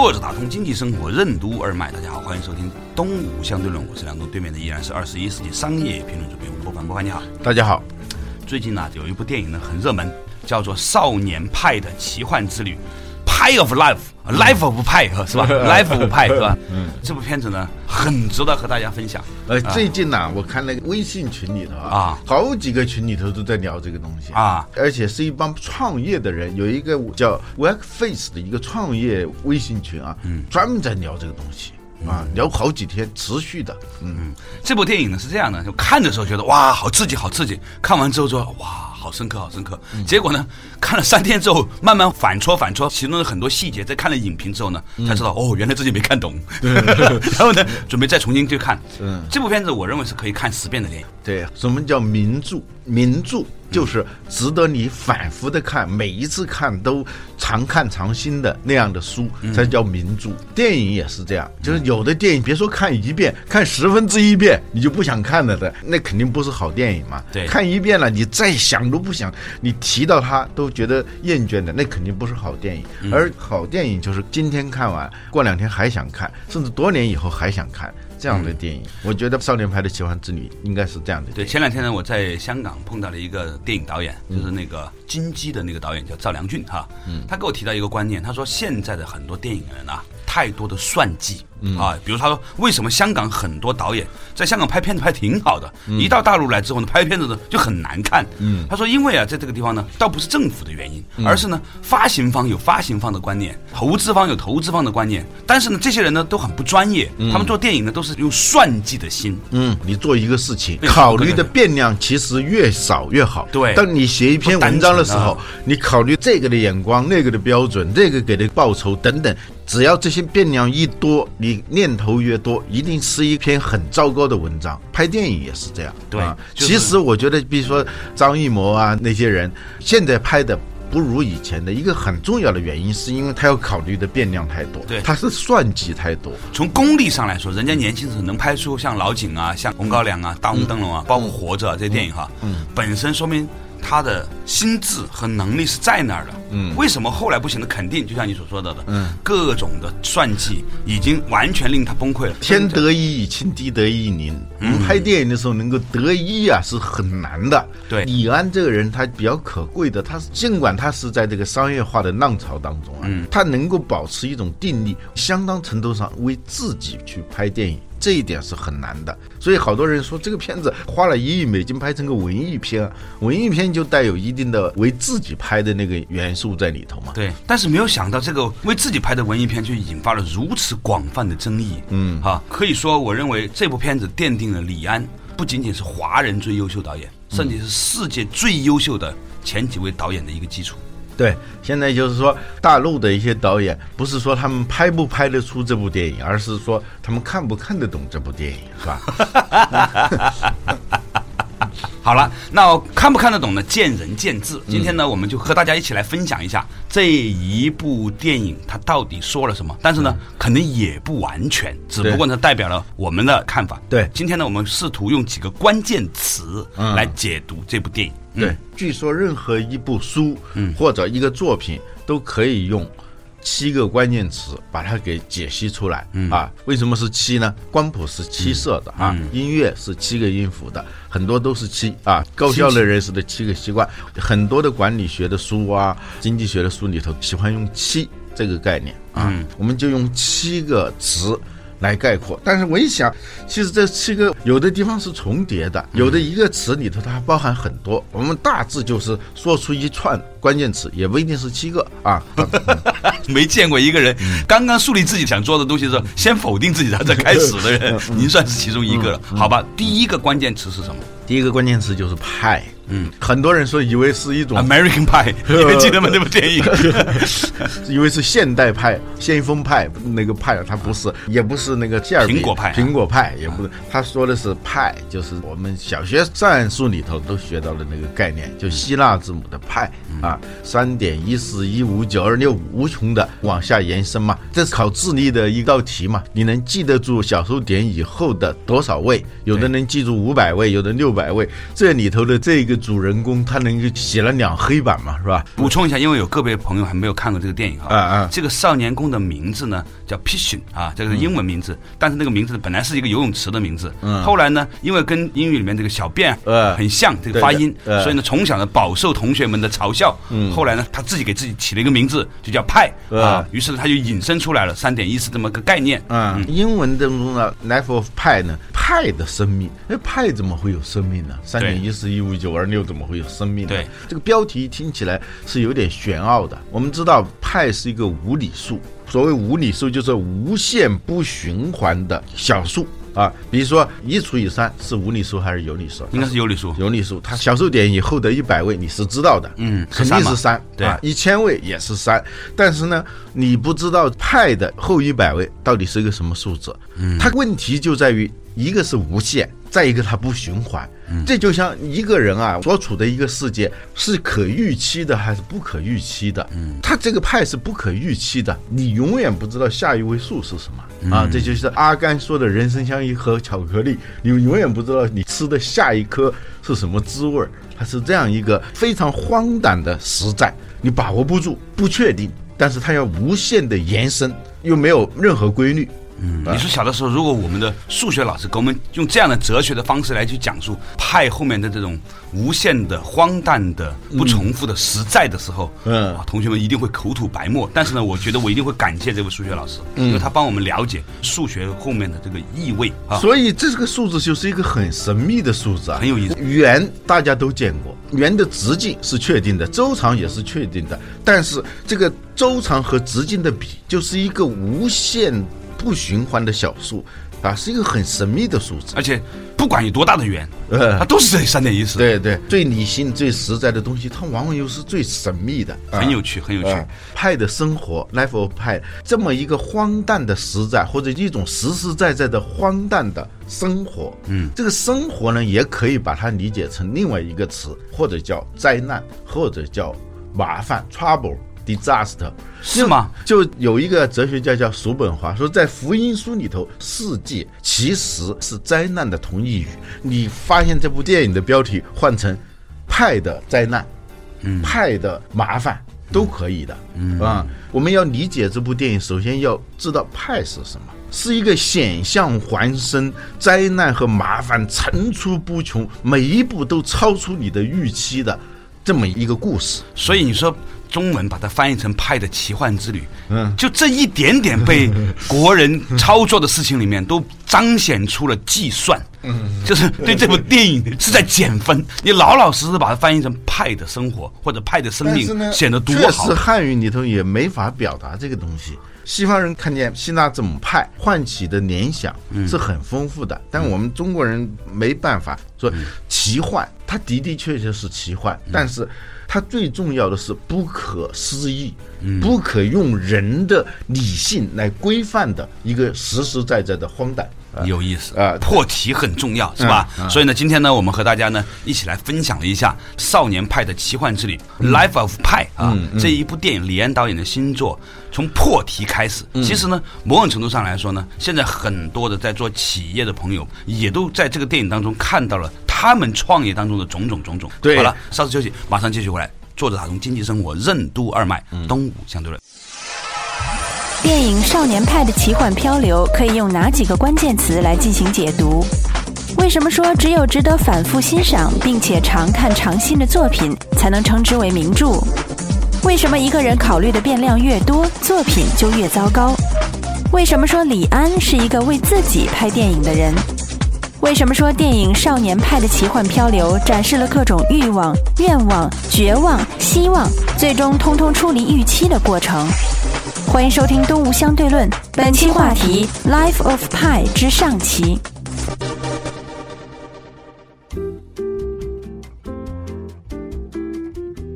坐着打通经济生活任督二脉，大家好，欢迎收听《东吴相对论》，我是梁东，对面的依然是二十一世纪商业评论主编吴伯凡，伯凡你好，大家好。最近呢，有一部电影呢很热门，叫做《少年派的奇幻之旅》。Pie of Life，Life of Pie 是吧？Life of Pie 是吧？嗯，这部片子呢很值得和大家分享。呃，最近呢，我看那个微信群里头啊，好几个群里头都在聊这个东西啊，而且是一帮创业的人，有一个叫 Workface 的一个创业微信群啊，嗯，专门在聊这个东西啊，聊好几天，持续的。嗯，这部电影呢是这样的，就看的时候觉得哇，好刺激，好刺激，看完之后说哇。好深刻，好深刻。结果呢，看了三天之后，慢慢反戳反戳其中的很多细节。在看了影评之后呢，才知道哦，原来自己没看懂。然后呢，准备再重新去看。嗯，这部片子我认为是可以看十遍的电影。对，什么叫名著？名著。就是值得你反复的看，每一次看都常看常新的那样的书，才叫名著。电影也是这样，就是有的电影，别说看一遍，看十分之一遍，你就不想看了的，那肯定不是好电影嘛。对，看一遍了，你再想都不想，你提到它都觉得厌倦的，那肯定不是好电影。而好电影就是今天看完，过两天还想看，甚至多年以后还想看。这样的电影，我觉得《少年派的奇幻之旅》应该是这样的。对，前两天呢，我在香港碰到了一个电影导演，就是那个金鸡的那个导演叫赵良俊哈，嗯，他给我提到一个观念，他说现在的很多电影人啊。太多的算计啊，比如他说，为什么香港很多导演在香港拍片子拍挺好的，一到大陆来之后呢，拍片子呢就很难看。嗯，他说，因为啊，在这个地方呢，倒不是政府的原因，而是呢，发行方有发行方的观念，投资方有投资方的观念。但是呢，这些人呢都很不专业，他们做电影呢都是用算计的心。嗯，你做一个事情，考虑的变量其实越少越好。对，当你写一篇文章的时候，你考虑这个的眼光、那个的标准、这个给的报酬等等。只要这些变量一多，你念头越多，一定是一篇很糟糕的文章。拍电影也是这样，对。其实我觉得，比如说张艺谋啊那些人，现在拍的不如以前的一个很重要的原因，是因为他要考虑的变量太多，对，他是算计太多。从功力上来说，人家年轻时候能拍出像老井啊、像红高粱啊、大红灯笼啊，包括活着这些电影哈，嗯，本身说明。他的心智和能力是在那儿的，嗯，为什么后来不行的？肯定就像你所说到的，嗯，各种的算计已经完全令他崩溃了。天得一以清，地得一以宁。拍电影的时候能够得一啊，是很难的。对，李安这个人他比较可贵的，他尽管他是在这个商业化的浪潮当中啊，他能够保持一种定力，相当程度上为自己去拍电影。这一点是很难的，所以好多人说这个片子花了一亿美金拍成个文艺片，文艺片就带有一定的为自己拍的那个元素在里头嘛。对，但是没有想到这个为自己拍的文艺片，却引发了如此广泛的争议。嗯，哈，可以说我认为这部片子奠定了李安不仅仅是华人最优秀导演，甚至是世界最优秀的前几位导演的一个基础。对，现在就是说，大陆的一些导演不是说他们拍不拍得出这部电影，而是说他们看不看得懂这部电影，是吧？好了，那看不看得懂呢？见仁见智。今天呢，我们就和大家一起来分享一下这一部电影它到底说了什么。但是呢，可能也不完全，只不过呢，代表了我们的看法。对，今天呢，我们试图用几个关键词来解读这部电影。对，据说任何一部书，嗯，或者一个作品都可以用七个关键词把它给解析出来。啊，为什么是七呢？光谱是七色的啊，音乐是七个音符的，很多都是七啊。高效的人士的七个习惯，很多的管理学的书啊，经济学的书里头喜欢用七这个概念啊。我们就用七个词。来概括，但是我一想，其实这七个有的地方是重叠的，有的一个词里头它包含很多。我们大致就是说出一串关键词，也不一定是七个啊。没见过一个人刚刚树立自己想做的东西的时候，先否定自己，然后再开始的人。您算是其中一个了，好吧？第一个关键词是什么？第一个关键词就是派。嗯，很多人说以为是一种 American Pie，你还记得吗？那部电影，以为是现代派、先锋派那个派，它不是，也不是那个第二苹果派，苹果派也不是，他说的是派，就是我们小学算术里头都学到的那个概念，就希腊字母的派啊，三点一四一五九二六无穷的往下延伸嘛，这是考智力的一道题嘛，你能记得住小数点以后的多少位？有的能记住五百位，有的六百位，这里头的这个主人公他能够写了两黑板嘛，是吧？补充一下，因为有个别朋友还没有看过这个电影啊。啊，这个少年宫的名字呢叫 Pishin 啊，这个是英文名字，但是那个名字本来是一个游泳池的名字，嗯，后来呢，因为跟英语里面这个小便呃很像这个发音，所以呢从小呢饱受同学们的嘲笑，嗯，后来呢他自己给自己起了一个名字，就叫派啊，于是呢他就引申出来了三点一四这么个概念，嗯，英文当中呢 Life of Pi 呢。派的生命，那，派怎么会有生命呢？三点一四一五九二六怎么会有生命呢？对，这个标题听起来是有点玄奥的。我们知道派是一个无理数，所谓无理数就是无限不循环的小数啊。比如说一除以三是无理数还是有理数？应该是有理数。有理数，它小数点以后的一百位你是知道的，嗯，肯定是三。对，一千位也是三，但是呢，你不知道派的后一百位到底是一个什么数字。嗯，它问题就在于。一个是无限，再一个它不循环，这就像一个人啊所处的一个世界是可预期的还是不可预期的？嗯，它这个派是不可预期的，你永远不知道下一位数是什么啊！这就是阿甘说的人生像一盒巧克力，你永远不知道你吃的下一颗是什么滋味儿，它是这样一个非常荒诞的实在，你把握不住，不确定，但是它要无限的延伸，又没有任何规律。嗯，你说小的时候，如果我们的数学老师给我们用这样的哲学的方式来去讲述派后面的这种无限的、荒诞的、不重复的实在的时候，嗯，同学们一定会口吐白沫。但是呢，我觉得我一定会感谢这位数学老师，因为他帮我们了解数学后面的这个意味啊。所以这个数字就是一个很神秘的数字啊，很有意思。圆大家都见过，圆的直径是确定的，周长也是确定的，但是这个周长和直径的比就是一个无限。不循环的小数啊，是一个很神秘的数字，而且不管有多大的圆，呃，它都是这三点一四。对对，最理性、最实在的东西，它往往又是最神秘的，很有趣，很有趣。派的生活，life of 派，这么一个荒诞的实在，或者一种实实在在的荒诞的生活，嗯，这个生活呢，也可以把它理解成另外一个词，或者叫灾难，或者叫麻烦，trouble。Disaster 是吗？就有一个哲学家叫叔本华说，在福音书里头，世界其实是灾难的同义语。你发现这部电影的标题换成“派的灾难”，嗯，“派的麻烦”都可以的，嗯啊。我们要理解这部电影，首先要知道“派”是什么，是一个险象环生、灾难和麻烦层出不穷，每一步都超出你的预期的这么一个故事。所以你说。中文把它翻译成“派的奇幻之旅”，嗯，就这一点点被 国人操作的事情里面，都彰显出了计算，嗯，就是对这部电影是在减分。你老老实实把它翻译成“派的生活”或者“派的生命”，显得多好。确实，汉语里头也没法表达这个东西。西方人看见希腊字母派，唤起的联想是很丰富的，但我们中国人没办法说奇幻，它的的确确是奇幻，但是。它最重要的是不可思议，不可用人的理性来规范的一个实实在在的荒诞。有意思啊，破题很重要，是吧？所以呢，今天呢，我们和大家呢一起来分享了一下《少年派的奇幻之旅》（Life of Pi） 啊这一部电影，李安导演的新作。从破题开始，其实呢，某种程度上来说呢，现在很多的在做企业的朋友，也都在这个电影当中看到了他们创业当中的种种种种。对，好了，稍事休息，马上继续回来。作者打通经济生活任督二脉，东吴相对论。电影《少年派的奇幻漂流》可以用哪几个关键词来进行解读？为什么说只有值得反复欣赏并且常看常新的作品才能称之为名著？为什么一个人考虑的变量越多，作品就越糟糕？为什么说李安是一个为自己拍电影的人？为什么说电影《少年派的奇幻漂流》展示了各种欲望、愿望、绝望、希望，最终通通出离预期的过程？欢迎收听《东吴相对论》，本期话题《Life of Pi》之上期。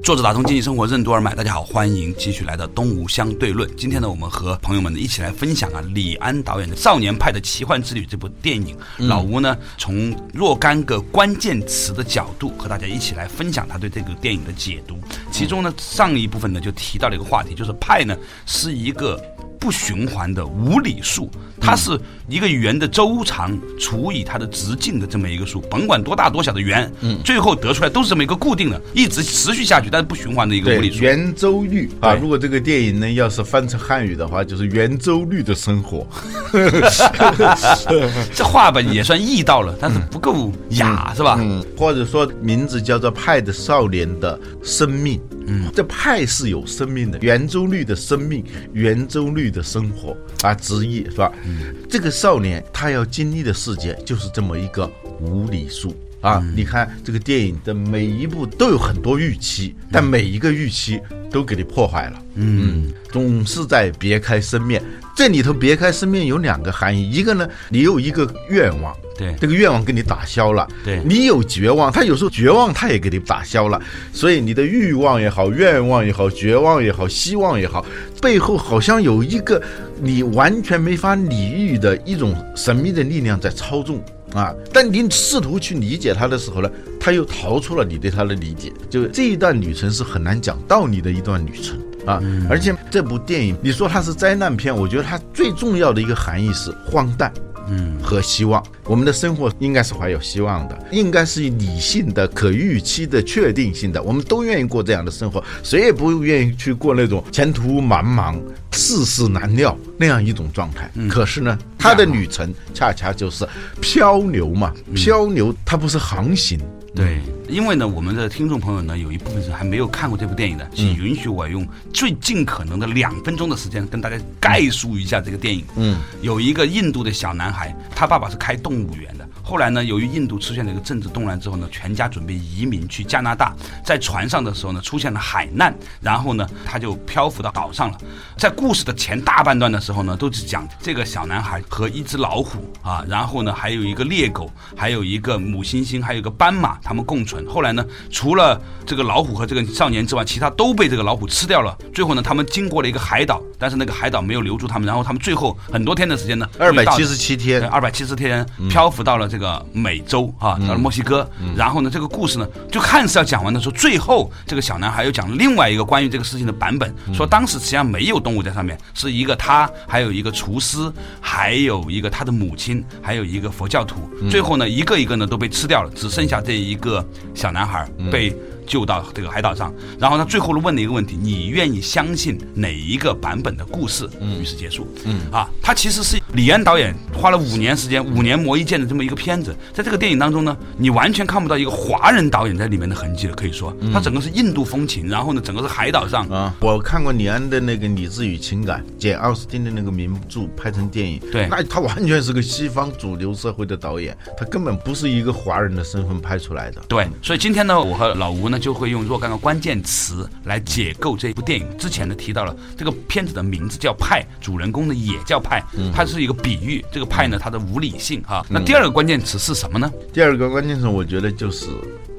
作者打通经济生活任督二脉，大家好，欢迎继续来到东吴相对论。今天呢，我们和朋友们一起来分享啊，李安导演的《少年派的奇幻之旅》这部电影。老吴呢，从若干个关键词的角度和大家一起来分享他对这个电影的解读。其中呢，上一部分呢就提到了一个话题，就是派呢是一个。不循环的无理数，它是一个圆的周长除以它的直径的这么一个数，甭管多大多小的圆，嗯，最后得出来都是这么一个固定的，一直持续下去，但是不循环的一个无理数。圆周率啊，如果这个电影呢要是翻成汉语的话，就是圆周率的生活。这话吧也算意到了，但是不够雅，是吧？嗯，或者说名字叫做《派的少年的生命》。嗯，这派是有生命的，圆周率的生命，圆周率的生活啊，职业是吧？嗯，这个少年他要经历的世界就是这么一个无理数啊！你看这个电影的每一部都有很多预期，但每一个预期都给你破坏了。嗯，总是在别开生面。这里头别开生面有两个含义，一个呢，你有一个愿望。对，这个愿望给你打消了。对，你有绝望，他有时候绝望他也给你打消了。所以你的欲望也好，愿望也好，绝望也好，希望也好，背后好像有一个你完全没法理喻的一种神秘的力量在操纵啊！但你试图去理解他的时候呢，他又逃出了你对他的理解。就这一段旅程是很难讲道理的一段旅程啊！而且这部电影，你说它是灾难片，我觉得它最重要的一个含义是荒诞。嗯，和希望，我们的生活应该是怀有希望的，应该是理性的、可预期的、确定性的，我们都愿意过这样的生活，谁也不愿意去过那种前途茫茫、世事难料。那样一种状态。可是呢，他的旅程恰恰就是漂流嘛，漂流，它不是航行。对，因为呢，我们的听众朋友呢，有一部分是还没有看过这部电影的，请允许我用最尽可能的两分钟的时间跟大家概述一下这个电影。嗯，有一个印度的小男孩，他爸爸是开动物园的。后来呢，由于印度出现了一个政治动乱之后呢，全家准备移民去加拿大。在船上的时候呢，出现了海难，然后呢，他就漂浮到岛上了。在故事的前大半段的时候呢，都是讲这个小男孩和一只老虎啊，然后呢，还有一个猎狗，还有一个母猩猩，还有一个斑马，他们共存。后来呢，除了这个老虎和这个少年之外，其他都被这个老虎吃掉了。最后呢，他们经过了一个海岛，但是那个海岛没有留住他们。然后他们最后很多天的时间呢，二百七十七天，二百七十天漂浮到了这个。美洲啊，到了墨西哥，然后呢，这个故事呢，就看似要讲完的时候，最后这个小男孩又讲另外一个关于这个事情的版本，说当时实际上没有动物在上面，是一个他，还有一个厨师，还有一个他的母亲，还有一个佛教徒，最后呢，一个一个呢都被吃掉了，只剩下这一个小男孩被。救到这个海岛上，然后他最后问了一个问题：你愿意相信哪一个版本的故事？于是结束。嗯啊，他其实是李安导演花了五年时间，五年磨一剑的这么一个片子。在这个电影当中呢，你完全看不到一个华人导演在里面的痕迹了。可以说，他整个是印度风情，然后呢，整个是海岛上啊。我看过李安的那个《理智与情感》，简奥斯汀的那个名著拍成电影，对，那他完全是个西方主流社会的导演，他根本不是一个华人的身份拍出来的。对，所以今天呢，我和老吴呢。就会用若干个关键词来解构这部电影。之前呢提到了这个片子的名字叫派，主人公呢也叫派，它是一个比喻。这个派呢，它的无理性哈。那第二个关键词是什么呢？第二个关键词我觉得就是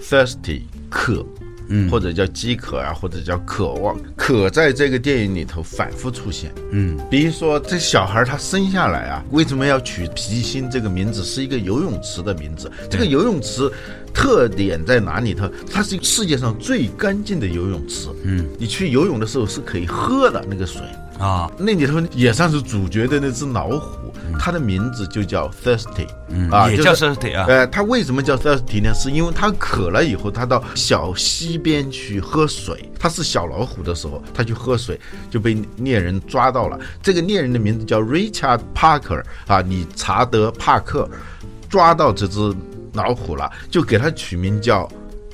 thirsty 渴。嗯，或者叫饥渴啊，或者叫渴望，渴在这个电影里头反复出现。嗯，比如说这小孩他生下来啊，为什么要取皮心这个名字？是一个游泳池的名字。这个游泳池特点在哪里头？它是世界上最干净的游泳池。嗯，你去游泳的时候是可以喝的那个水。啊，那里头也算是主角的那只老虎，它的名字就叫 thirsty，啊，也叫 thirsty 啊。呃，它为什么叫 thirsty 呢？是因为它渴了以后，它到小溪边去喝水。它是小老虎的时候，它去喝水就被猎人抓到了。这个猎人的名字叫 Richard Parker，啊，理查德·帕克，抓到这只老虎了，就给它取名叫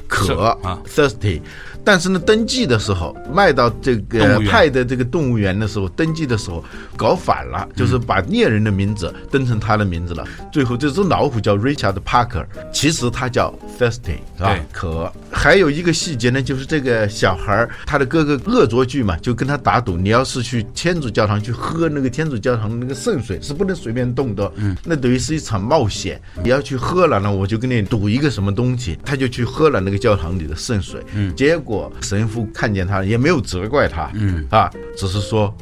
渴啊 thirsty。但是呢，登记的时候卖到这动个物派的这个动物园的时候，登记的时候搞反了，就是把猎人的名字登成他的名字了。最后这只老虎叫 Richard Parker，其实它叫 thirsty，是吧对？渴。还有一个细节呢，就是这个小孩儿他的哥哥恶作剧嘛，就跟他打赌，你要是去天主教堂去喝那个天主教堂的那个圣水，是不能随便动的。嗯，那等于是一场冒险。你要去喝了呢，我就跟你赌一个什么东西，他就去喝了那个教堂里的圣水。嗯，结果神父看见他，也没有责怪他。嗯，啊，只是说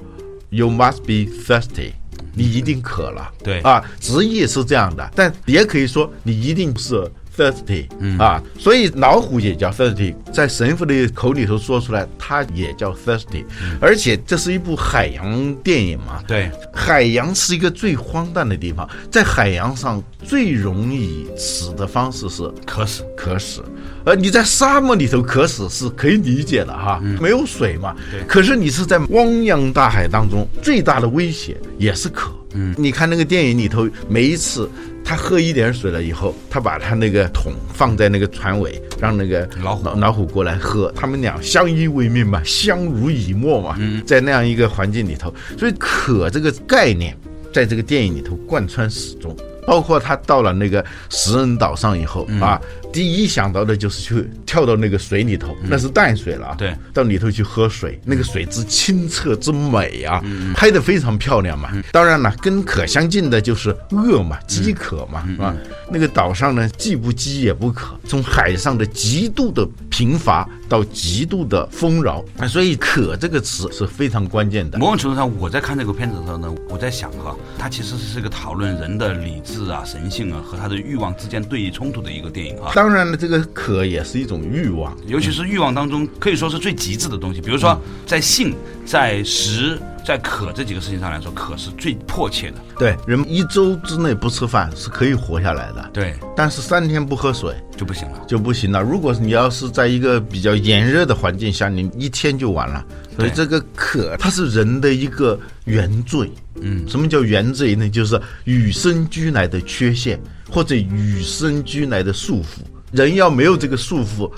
You must be thirsty。你一定渴了，对啊，直译是这样的，但也可以说你一定是 thirsty，啊，所以老虎也叫 thirsty，在神父的口里头说出来，它也叫 thirsty，而且这是一部海洋电影嘛，对，海洋是一个最荒诞的地方，在海洋上最容易死的方式是渴死。渴死。而你在沙漠里头渴死是可以理解的哈，没有水嘛。可是你是在汪洋大海当中，最大的威胁也是渴。嗯，你看那个电影里头，每一次他喝一点水了以后，他把他那个桶放在那个船尾，让那个老虎老虎过来喝，他们俩相依为命嘛，相濡以沫嘛。嗯，在那样一个环境里头，所以渴这个概念在这个电影里头贯穿始终。包括他到了那个食人岛上以后、啊，第一想到的就是去跳到那个水里头，那是淡水了啊。对，到里头去喝水，那个水之清澈之美啊，拍得非常漂亮嘛。当然了，跟渴相近的就是饿嘛，饥渴嘛，是吧？那个岛上呢，既不饥也不渴，从海上的极度的贫乏到极度的丰饶，啊所以“渴”这个词是非常关键的。某种程度上，我在看这个片子的时候呢，我在想哈，它其实是一个讨论人的理智啊、神性啊和他的欲望之间对立冲突的一个电影啊。当然了，这个渴也是一种欲望，尤其是欲望当中，可以说是最极致的东西。比如说，在性、在食、在渴这几个事情上来说，渴是最迫切的。对，人一周之内不吃饭是可以活下来的，对，但是三天不喝水就不行了。就不行了。如果你要是在一个比较炎热的环境下，你一天就完了。所以这个渴，它是人的一个原罪。嗯，什么叫原罪呢？就是与生俱来的缺陷，或者与生俱来的束缚。人要没有这个束缚，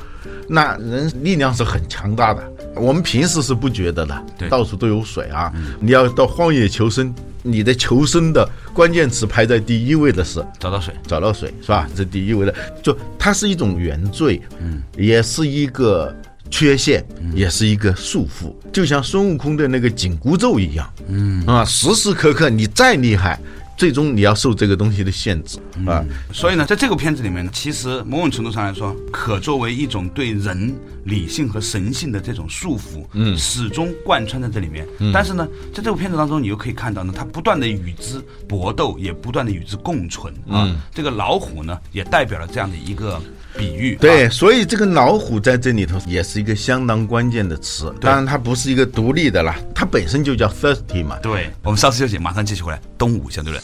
那人力量是很强大的。我们平时是不觉得的，对。到处都有水啊。你要到荒野求生，你的求生的关键词排在第一位的是找到水，找到水是吧？这第一位的，就它是一种原罪，嗯，也是一个缺陷，也是一个束缚，就像孙悟空的那个紧箍咒一样，嗯。啊，时时刻刻你再厉害，最终你要受这个东西的限制啊。所以呢，在这个片子里面呢，其实某种程度上来说，可作为一种对人理性和神性的这种束缚，嗯，始终贯穿在这里面。但是呢，在这部片子当中，你又可以看到呢，它不断的与之搏斗，也不断的与之共存啊。这个老虎呢，也代表了这样的一个比喻。对，啊所以这个老虎在这里头也是一个相当关键的词。当然，它不是一个独立的啦，它本身就叫 thirsty 嘛。对，我们稍事休息，马上继续回来。东吴相对论。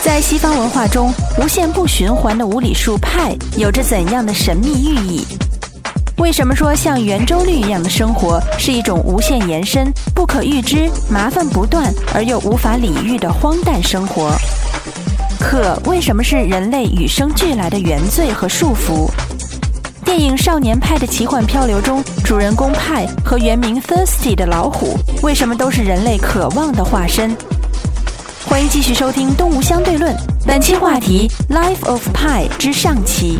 在西方文化中，无限不循环的无理数派有着怎样的神秘寓意？为什么说像圆周率一样的生活是一种无限延伸、不可预知、麻烦不断而又无法理喻的荒诞生活？可为什么是人类与生俱来的原罪和束缚？电影《少年派的奇幻漂流》中，主人公派和原名 Thirsty 的老虎，为什么都是人类渴望的化身？欢迎继续收听《动物相对论》，本期话题《Life of Pi》之上期。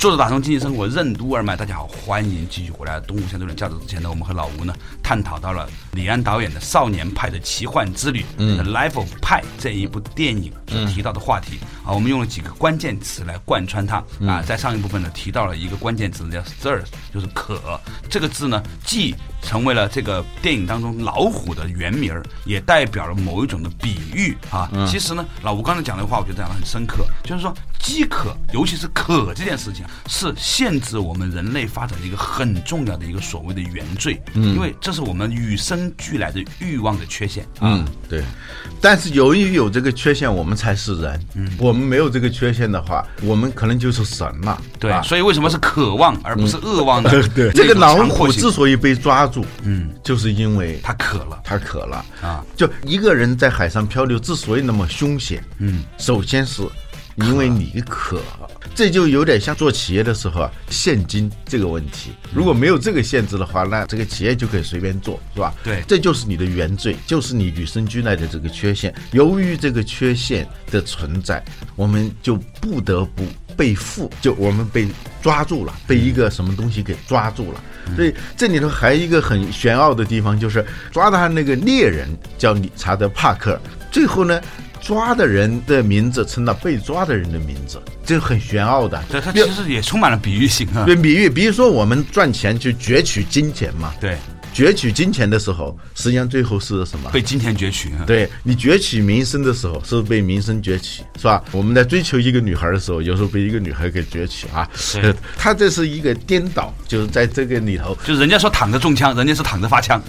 作者打通经济生活任督二脉，大家好，欢迎继续回来。东吴相对论，较早之前呢，我们和老吴呢探讨到了李安导演的少年派的奇幻之旅，嗯，《The Life of Pi》这一部电影所提到的话题、啊，我们用了几个关键词来贯穿它、啊。在上一部分呢提到了一个关键词叫 “thirst”，就是渴。这个字呢，既成为了这个电影当中老虎的原名儿，也代表了某一种的比喻啊。其实呢，老吴刚才讲的话，我觉得讲的很深刻，就是说饥渴，尤其是渴这件事情，是限制我们人类发展的一个很重要的一个所谓的原罪，嗯，因为这是我们与生俱来的欲望的缺陷啊。嗯，对。但是由于有这个缺陷，我们才是人。嗯，我们没有这个缺陷的话，我们可能就是神了。对，啊所以为什么是渴望而不是 恶望呢？对，这个老虎之所以被抓住，嗯，就是因为他渴了他渴了。啊，就一个人在海上漂流之所以那么凶险，嗯，首先是因为你渴，这就有点像做企业的时候啊，现金这个问题。如果没有这个限制的话，那这个企业就可以随便做，是吧？对这就是你的原罪，就是你与生俱来的这个缺陷。由于这个缺陷的存在，我们就不得不被缚，就我们被抓住了，被一个什么东西给抓住了。所以这里头还有一个很玄奥的地方，就是抓他那个猎人叫理查德·帕克，最后呢。抓的人的名字成了被抓的人的名字，这很玄奥的。对，它其实也充满了比喻性啊。对，比喻，比如说我们赚钱去攫取金钱嘛，对，攫取金钱的时候，实际上最后是什么？被金钱攫取啊。对你攫取名声的时候，是被名声攫取，是吧？我们在追求一个女孩的时候，有时候被一个女孩给攫取啊。他这是一个颠倒，就是在这个里头，就是人家说躺着中枪，人家是躺着发枪，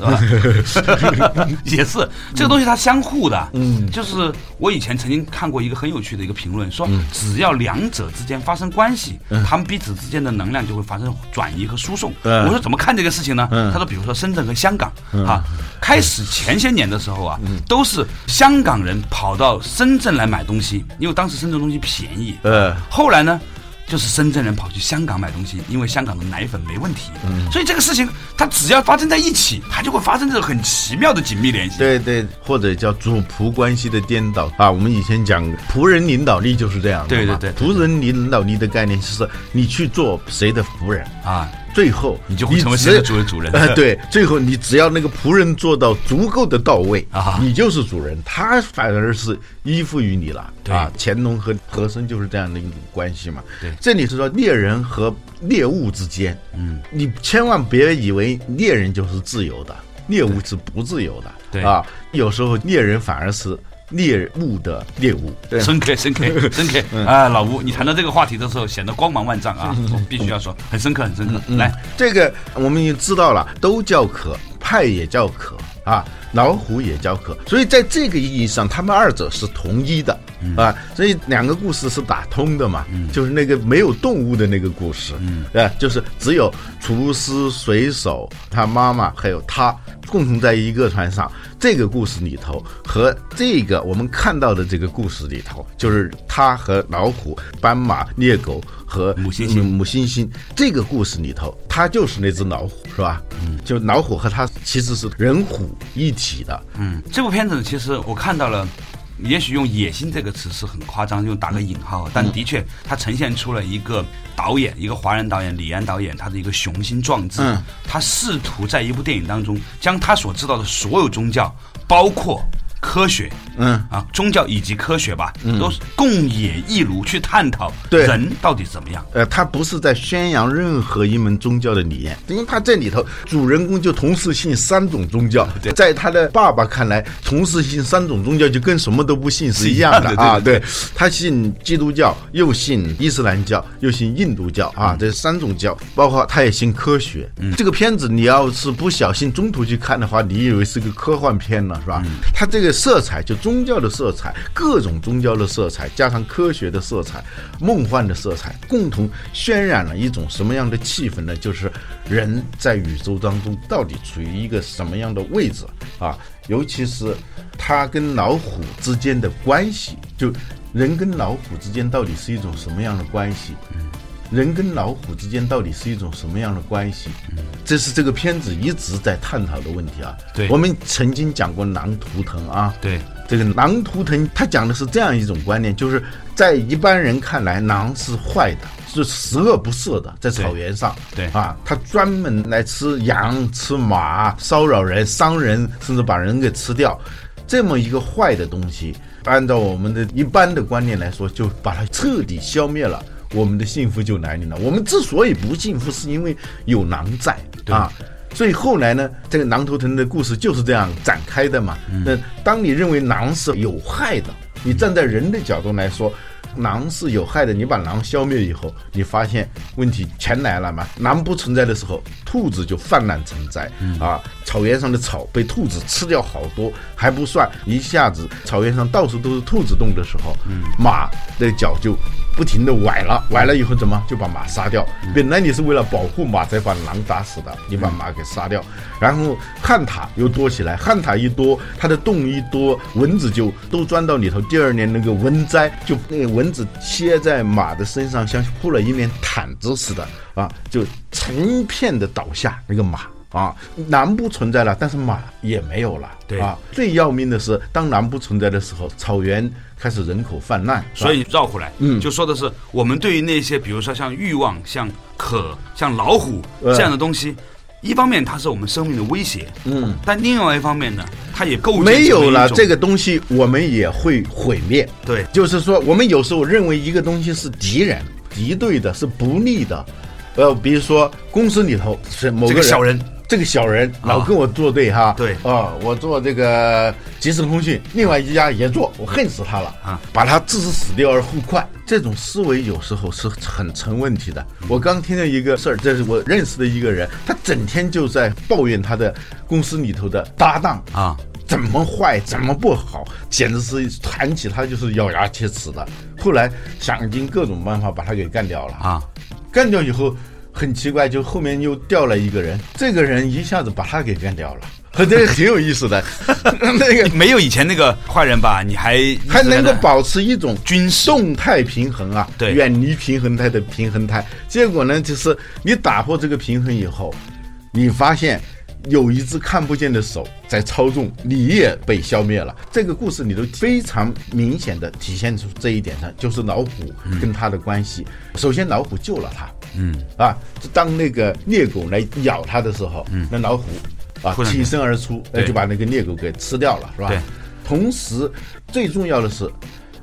是吧？也是这个东西它相互的。嗯，就是我以前曾经看过一个很有趣的一个评论，说只要两者之间发生关系，他们彼此之间的能量就会发生转移和输送。嗯我说怎么看这个事情呢？嗯他说，比如说深圳和香港啊，开始前些年的时候啊，都是香港人跑到深圳来买东西，因为当时深圳东西便宜。呃，后来呢，就是深圳人跑去香港买东西，因为香港的奶粉没问题。嗯所以这个事情它只要发生在一起，它就会发生这种很奇妙的紧密联系。对对，或者叫主仆关系的颠倒啊。我们以前讲仆人领导力就是这样对对对仆人领导力的概念就是你去做谁的仆人，啊，最后你就会成为只谁的主人主人呃，对，最后你只要那个仆人做到足够的到位啊你就是主人，他反而是依附于你了对啊。乾隆和和珅就是这样的一种关系嘛。对这里是说猎人和猎物之间，嗯，你千万别以为猎人就是自由的，猎物是不自由的。对啊，有时候猎人反而是猎物的猎物。对深刻，深刻，深刻 嗯啊！老吴，你谈到这个话题的时候，显得光芒万丈啊！我必须要说，很深刻，很深刻。嗯来，这个我们已经知道了，都叫渴，派也叫渴啊，老虎也叫渴，所以在这个意义上，他们二者是同一的啊，所以两个故事是打通的嘛，就是那个没有动物的那个故事，啊，就是只有厨师、水手、他妈妈还有他共同在一个船上。这个故事里头和这个我们看到的这个故事里头，就是他和老虎、斑马、猎狗和母猩猩嗯母猩猩这个故事里头，他就是那只老虎，是吧？嗯，就老虎和他其实是人虎一体的。嗯，这部片子，其实我看到了。也许用“野心”这个词是很夸张，用打个引号，但的确，它呈现出了一个导演，一个华人导演李安导演他的一个雄心壮志。嗯他试图在一部电影当中，将他所知道的所有宗教，包括科学，嗯啊，宗教以及科学吧，都是共冶一炉去探讨对人到底怎么样。呃，他不是在宣扬任何一门宗教的理念，因为他这里头主人公就同时信三种宗教，在他的爸爸看来，同时信三种宗教就跟什么都不信是一样的啊。对对对他信基督教，又信伊斯兰教，又信印度教啊，这三种教，包括他也信科学。这个片子你要是不小心中途去看的话，你以为是个科幻片了，是吧？它这个色彩就宗教的色彩，各种宗教的色彩，加上科学的色彩、梦幻的色彩，共同渲染了一种什么样的气氛呢？就是人在宇宙当中到底处于一个什么样的位置啊？尤其是他跟老虎之间的关系，就人跟老虎之间到底是一种什么样的关系？人跟老虎之间到底是一种什么样的关系？这是这个片子一直在探讨的问题啊。对。我们曾经讲过狼图腾啊，对，这个狼图腾，它讲的是这样一种观念，就是在一般人看来，狼是坏的，是十恶不赦的，在草原上，对。啊，它专门来吃羊、吃马，骚扰人、伤人，甚至把人给吃掉，这么一个坏的东西，按照我们的一般的观念来说，就把它彻底消灭了。我们的幸福就来临了。我们之所以不幸福，是因为有狼在啊。所以后来呢，这个狼头藤的故事就是这样展开的嘛。那当你认为狼是有害的，你站在人的角度来说，狼是有害的，你把狼消灭以后，你发现问题全来了嘛。狼不存在的时候，兔子就泛滥成灾啊。草原上的草被兔子吃掉好多，还不算，一下子草原上到处都是兔子洞的时候，马的脚就不停的崴了，崴了以后怎么就把马杀掉？本来你是为了保护马才把狼打死的，你把马给杀掉，然后旱獭又多起来，旱獭一多，它的洞一多，蚊子就都钻到里头。第二年那个蚊灾就那个蚊子贴在马的身上，像铺了一面毯子似的啊，就成片的倒下那个马。啊，狼不存在了，但是马也没有了。对啊，最要命的是，当狼不存在的时候，草原开始人口泛滥，所以绕回来，嗯。就说的是我们对于那些，比如说像欲望、像渴、像老虎呃这样的东西，一方面它是我们生命的威胁，嗯，但另外一方面呢，它也构建没有了这个，个东西，我们也会毁灭。对。就是说，我们有时候认为一个东西是敌人、敌对的，是不利的。呃，比如说公司里头是某个这个小人，这个小人老跟我作对哈。对啊、我做这个即时通讯，另外一家也做，我恨死他了啊，把他置之死地而后快。这种思维有时候是很成问题的。我刚听到一个事儿，这是我认识的一个人，他整天就在抱怨他的公司里头的搭档啊，怎么坏，怎么不好，简直是谈起他就是咬牙切齿的。后来想尽各种办法把他给干掉了啊，干掉以后很奇怪，就后面又掉了一个人，这个人一下子把他给干掉了，这个挺有意思的。那个没有以前那个坏人吧，你还还能够保持一种军事动态平衡啊，对远离平衡态的平衡态。结果呢，就是你打破这个平衡以后，你发现有一只看不见的手在操纵，你也被消灭了。这个故事里头非常明显的体现出这一点呢，就是老虎跟他的关系。首先，老虎救了他，嗯啊，当那个猎狗来咬它的时候，那老虎啊挺身而出，那就把那个猎狗给吃掉了，是吧？对。同时，最重要的是，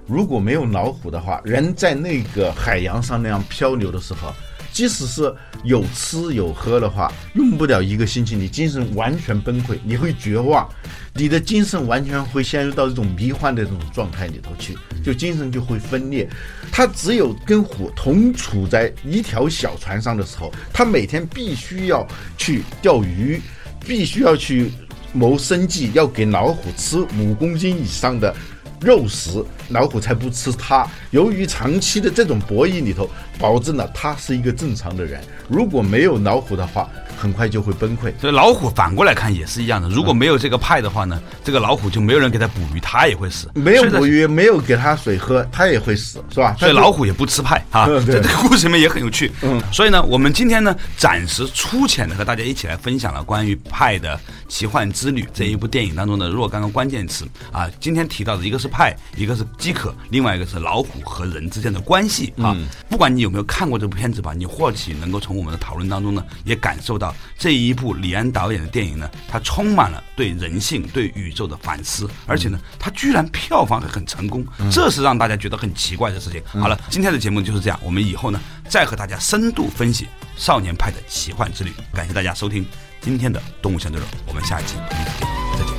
如果没有老虎的话，人在那个海洋上那样漂流的时候，即使是有吃有喝的话，用不了一个星期，你精神完全崩溃，你会绝望，你的精神完全会陷入到这种迷幻的这种状态里头去，就精神就会分裂。他只有跟虎同处在一条小船上的时候，他每天必须要去钓鱼，必须要去谋生计，要给老虎吃五公斤以上的肉食，老虎才不吃它。由于长期的这种博弈里头，保证了它是一个正常的人。如果没有老虎的话，很快就会崩溃。所以老虎反过来看也是一样的，如果没有这个派的话呢，这个老虎就没有人给它捕鱼，它也会死。没有捕鱼，没有给它水喝，它也会死，是吧？所以老虎也不吃派啊，嗯对这这个故事里面也很有趣。嗯，所以呢，我们今天呢，暂时粗浅的和大家一起来分享了关于《派的奇幻之旅》这一部电影当中的若干个关键词啊。今天提到的一个是派，一个是饥渴，另外一个是老虎和人之间的关系啊。不管你有没有看过这部片子吧，你或许能够从我们的讨论当中呢，也感受到这一部李安导演的电影呢，它充满了对人性、对宇宙的反思，而且呢，它居然票房还很成功，这是让大家觉得很奇怪的事情。好了，今天的节目就是这样，我们以后呢再和大家深度分析少年派的奇幻之旅。感谢大家收听今天的《动物相对论》，我们下一期再见。